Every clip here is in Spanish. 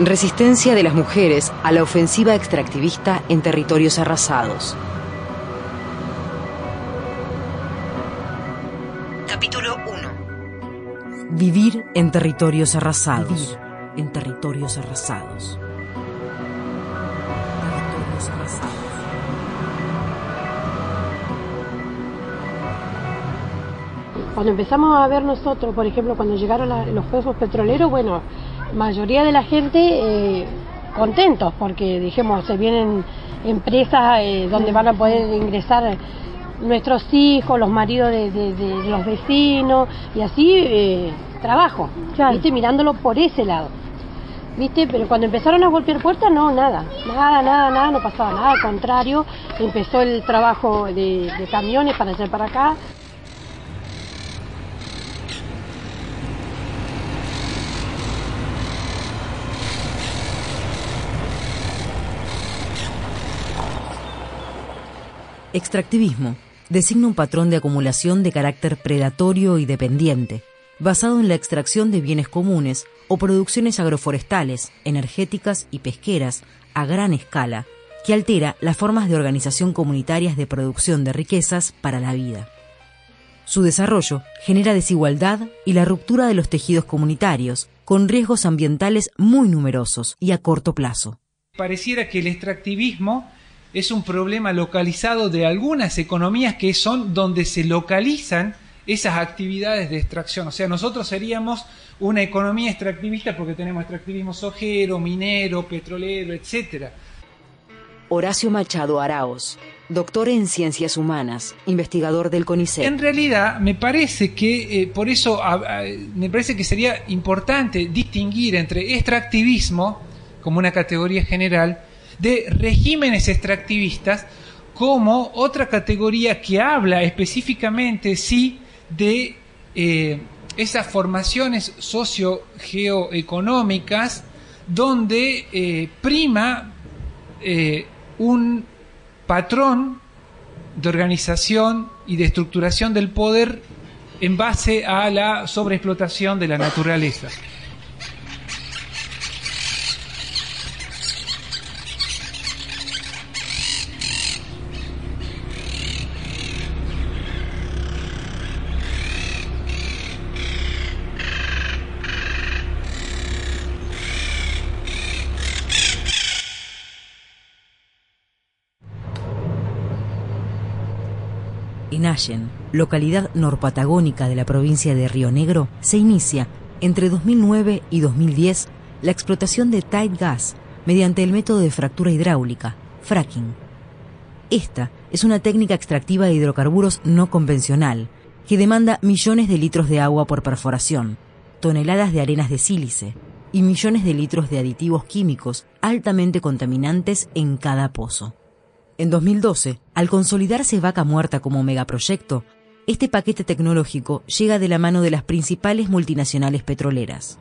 Resistencia de las mujeres a la ofensiva extractivista en territorios arrasados. Capítulo 1. Vivir en territorios arrasados. en territorios arrasados. Territorios arrasados. Cuando empezamos a ver nosotros, por ejemplo, cuando llegaron los pozos petroleros, bueno, mayoría de la gente eh, contentos porque dijimos se vienen empresas eh, donde van a poder ingresar nuestros hijos, los maridos de, los vecinos y así eh, trabajo, ¿viste? mirándolo por ese lado. ¿Viste? Pero cuando empezaron a golpear puertas, no, nada, nada, nada, nada, no pasaba nada, al contrario, empezó el trabajo de, de camiones para allá para acá, Extractivismo designa un patrón de acumulación de carácter predatorio y dependiente, basado en la extracción de bienes comunes o producciones agroforestales, energéticas y pesqueras a gran escala, que altera las formas de organización comunitarias de producción de riquezas para la vida. Su desarrollo genera desigualdad y la ruptura de los tejidos comunitarios, con riesgos ambientales muy numerosos y a corto plazo. Pareciera que el extractivismo es un problema localizado de algunas economías que son donde se localizan esas actividades de extracción. O sea, nosotros seríamos una economía extractivista porque tenemos extractivismo sojero, minero, petrolero, etc. Horacio Machado Araos, doctor en ciencias humanas, investigador del CONICET. En realidad, me parece que eh, por eso me parece que sería importante distinguir entre extractivismo como una categoría general de regímenes extractivistas como otra categoría que habla específicamente, sí, de eh, esas formaciones socio-geoeconómicas donde eh, prima eh, un patrón de organización y de estructuración del poder en base a la sobreexplotación de la naturaleza. En Allen, localidad norpatagónica de la provincia de Río Negro, se inicia, entre 2009 y 2010, la explotación de tight gas mediante el método de fractura hidráulica, fracking. Esta es una técnica extractiva de hidrocarburos no convencional que demanda millones de litros de agua por perforación, toneladas de arenas de sílice y millones de litros de aditivos químicos altamente contaminantes en cada pozo. En 2012, al consolidarse Vaca Muerta como megaproyecto, este paquete tecnológico llega de la mano de las principales multinacionales petroleras.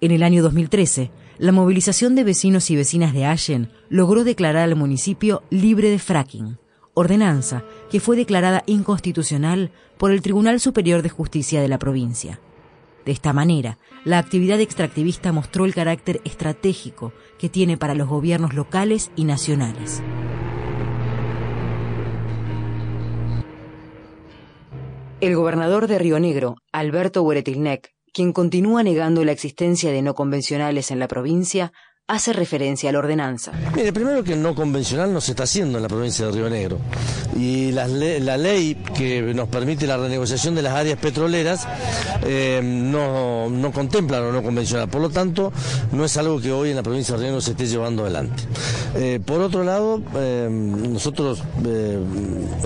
En el año 2013, la movilización de vecinos y vecinas de Allen logró declarar al municipio libre de fracking, ordenanza que fue declarada inconstitucional por el Tribunal Superior de Justicia de la provincia. De esta manera, la actividad extractivista mostró el carácter estratégico que tiene para los gobiernos locales y nacionales. El gobernador de Río Negro, Alberto Hueretilnec, quien continúa negando la existencia de no convencionales en la provincia, hace referencia a la ordenanza. Mire, primero que no convencional no se está haciendo en la provincia de Río Negro. Y la, ley que nos permite la renegociación de las áreas petroleras eh, no, no contempla lo no convencional. Por lo tanto, no es algo que hoy en la provincia de Río Negro se esté llevando adelante. Eh, por otro lado, eh, nosotros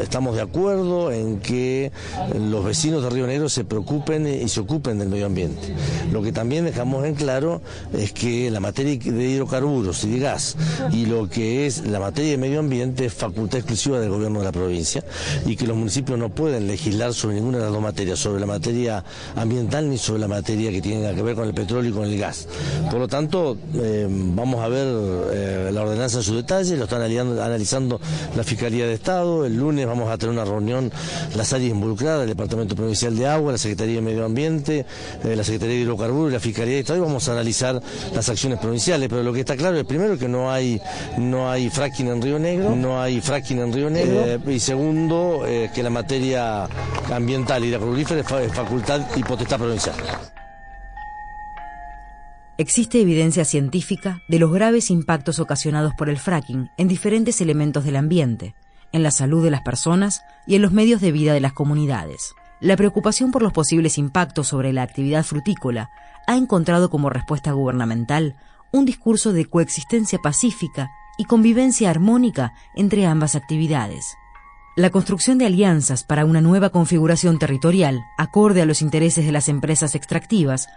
estamos de acuerdo en que los vecinos de Río Negro se preocupen y se ocupen del medio ambiente. Lo que también dejamos en claro es que la materia de de hidrocarburos y de gas y lo que es la materia de medio ambiente es facultad exclusiva del gobierno de la provincia y que los municipios no pueden legislar sobre ninguna de las dos materias, sobre la materia ambiental ni sobre la materia que tiene que ver con el petróleo y con el gas. Por lo tanto, eh, vamos a ver eh, la ordenanza en su detalle, lo están analizando la Fiscalía de Estado, el lunes vamos a tener una reunión, las áreas involucradas, el Departamento Provincial de Agua, la Secretaría de Medio Ambiente, eh, la Secretaría de Hidrocarburos y la Fiscalía de Estado y vamos a analizar las acciones provinciales, pero lo que está claro es primero que no hay no hay fracking en Río Negro, no hay fracking en Río Negro y segundo que la materia ambiental y la es facultad y potestad provincial. Existe evidencia científica de los graves impactos ocasionados por el fracking en diferentes elementos del ambiente, en la salud de las personas y en los medios de vida de las comunidades. La preocupación por los posibles impactos sobre la actividad frutícola ha encontrado como respuesta gubernamental un discurso de coexistencia pacífica y convivencia armónica entre ambas actividades. La construcción de alianzas para una nueva configuración territorial, acorde a los intereses de las empresas extractivas,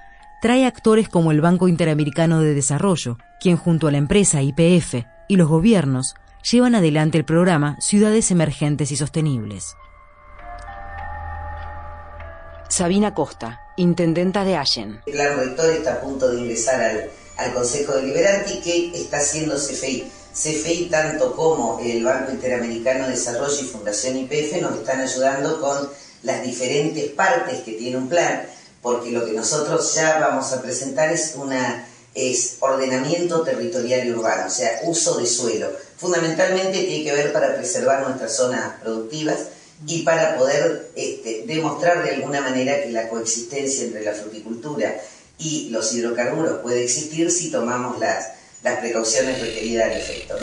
trae actores como el Banco Interamericano de Desarrollo, quien junto a la empresa IPF y los gobiernos llevan adelante el programa Ciudades Emergentes y Sostenibles. Sabina Costa, intendenta de Allen. Está a punto de ingresar al, al Consejo Deliberante que está haciendo CFI. CFI, tanto como el Banco Interamericano de Desarrollo y Fundación IPF, nos están ayudando con las diferentes partes que tiene un plan porque lo que nosotros ya vamos a presentar es una es ordenamiento territorial y urbano, o sea, uso de suelo. Fundamentalmente tiene que ver para preservar nuestras zonas productivas y para poder este, demostrar de alguna manera que la coexistencia entre la fruticultura y los hidrocarburos puede existir si tomamos las, las precauciones requeridas al efecto.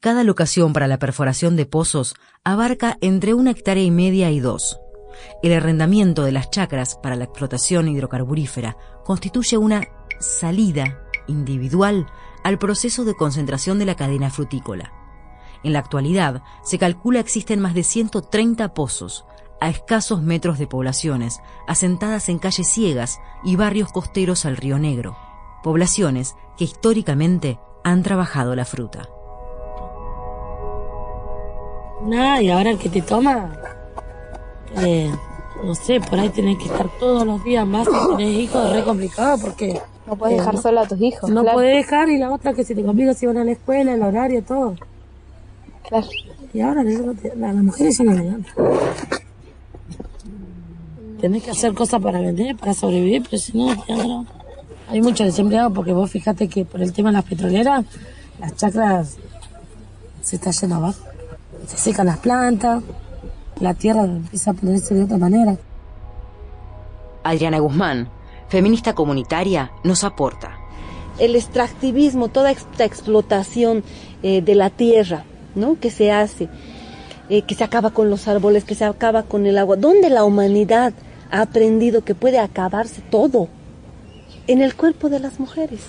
Cada locación para la perforación de pozos abarca entre una hectárea y media y dos. El arrendamiento de las chacras para la explotación hidrocarburífera constituye una salida individual al proceso de concentración de la cadena frutícola. En la actualidad, se calcula existen más de 130 pozos, a escasos metros de poblaciones, asentadas en calles ciegas y barrios costeros al Río Negro, poblaciones que históricamente han trabajado la fruta. Nada, y ahora el que te toma, eh, no sé, por ahí tenés que estar todos los días más si tenés hijos, es re complicado porque... No puedes dejar solo a tus hijos. No puedes dejar y la otra que se te complica si van a la escuela, el horario, todo. Claro. Y ahora las mujeres se me Tenés que hacer cosas para vender, para sobrevivir, pero si no, no. Hay muchos desempleados porque vos fíjate que por el tema de las petroleras, las chacras se están yendo abajo se secan las plantas, la tierra empieza a ponerse de otra manera. Adriana Guzmán, feminista comunitaria, nos aporta. El extractivismo, toda esta explotación eh, de la tierra, ¿no? Que se hace, eh, que se acaba con los árboles, que se acaba con el agua. ¿Dónde la humanidad ha aprendido que puede acabarse todo? En el cuerpo de las mujeres.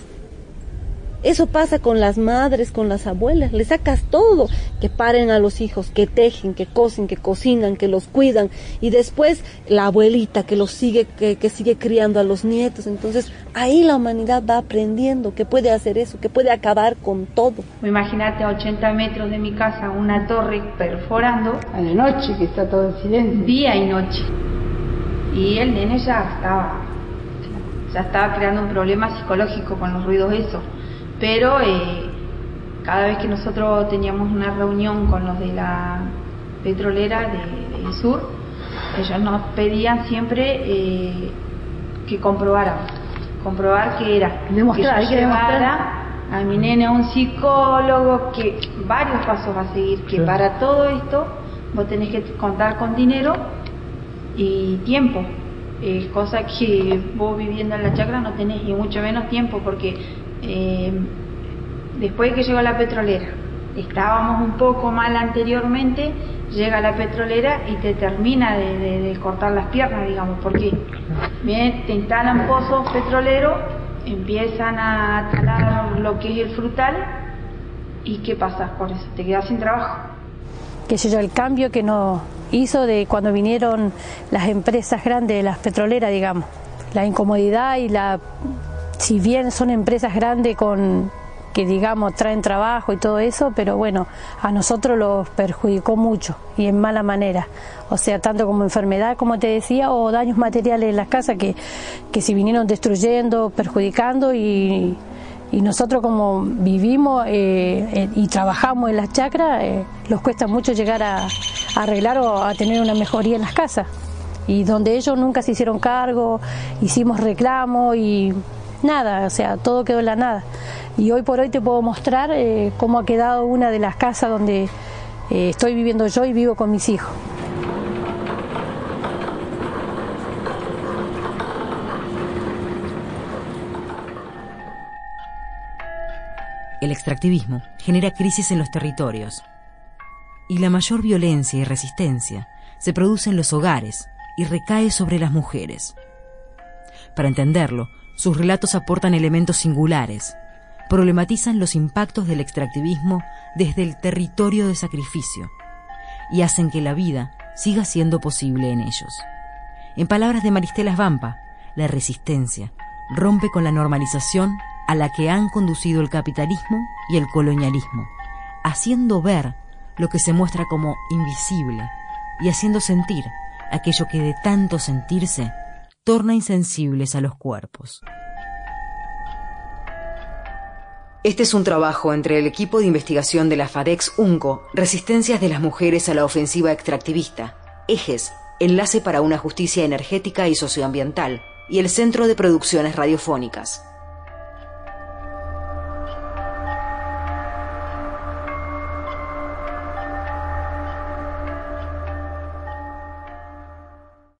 Eso pasa con las madres, con las abuelas, le sacas todo, que paren a los hijos, que tejen, que cosen, que cocinan, que los cuidan, y después la abuelita que los sigue, que, sigue criando a los nietos. Entonces ahí la humanidad va aprendiendo que puede hacer eso, que puede acabar con todo. Imagínate a 80 metros de mi casa una torre perforando. A la noche que está todo en silencio. Día y noche. Y el nene ya estaba, ya estaba creando un problema psicológico con los ruidos esos. Pero eh, cada vez que nosotros teníamos una reunión con los de la petrolera del sur, ellos nos pedían siempre eh, que comprobáramos, comprobar que era, demostrar, que yo llevara a mi nene a un psicólogo, que varios pasos va a seguir, que para todo esto vos tenés que contar con dinero y tiempo, eh, cosa que vos viviendo en la chacra no tenés y mucho menos tiempo porque eh, después que llegó la petrolera, estábamos un poco mal anteriormente, llega la petrolera y te termina de, cortar las piernas, digamos, porque bien, te instalan pozos petroleros, empiezan a talar lo que es el frutal y ¿qué pasa por eso? Te quedas sin trabajo. Que sé yo, el cambio que nos hizo de cuando vinieron las empresas grandes, las petroleras, digamos, la incomodidad y la, si bien son empresas grandes con que digamos traen trabajo y todo eso, pero bueno, a nosotros los perjudicó mucho y en mala manera. O sea, tanto como enfermedad, como te decía, o daños materiales en las casas que, que se vinieron destruyendo, perjudicando y, y nosotros como vivimos eh, y trabajamos en las chacras, eh, nos cuesta mucho llegar a arreglar o a tener una mejoría en las casas. Y donde ellos nunca se hicieron cargo, hicimos reclamo y nada, o sea, todo quedó en la nada. Y hoy por hoy te puedo mostrar eh, cómo ha quedado una de las casas donde eh, estoy viviendo yo y vivo con mis hijos. El extractivismo genera crisis en los territorios y la mayor violencia y resistencia se produce en los hogares y recae sobre las mujeres. Para entenderlo, sus relatos aportan elementos singulares, problematizan los impactos del extractivismo desde el territorio de sacrificio y hacen que la vida siga siendo posible en ellos. En palabras de Maristela Vampa, la resistencia rompe con la normalización a la que han conducido el capitalismo y el colonialismo, haciendo ver lo que se muestra como invisible y haciendo sentir aquello que de tanto sentirse torna insensibles a los cuerpos. Este es un trabajo entre el equipo de investigación de la FADEX UNCO, Resistencias de las Mujeres a la Ofensiva Extractivista, Ejes, Enlace para una Justicia Energética y Socioambiental, y el Centro de Producciones Radiofónicas.